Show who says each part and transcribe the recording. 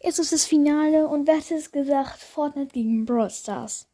Speaker 1: Jetzt ist das Finale und wer hätte es gesagt? Fortnite gegen Brawl Stars.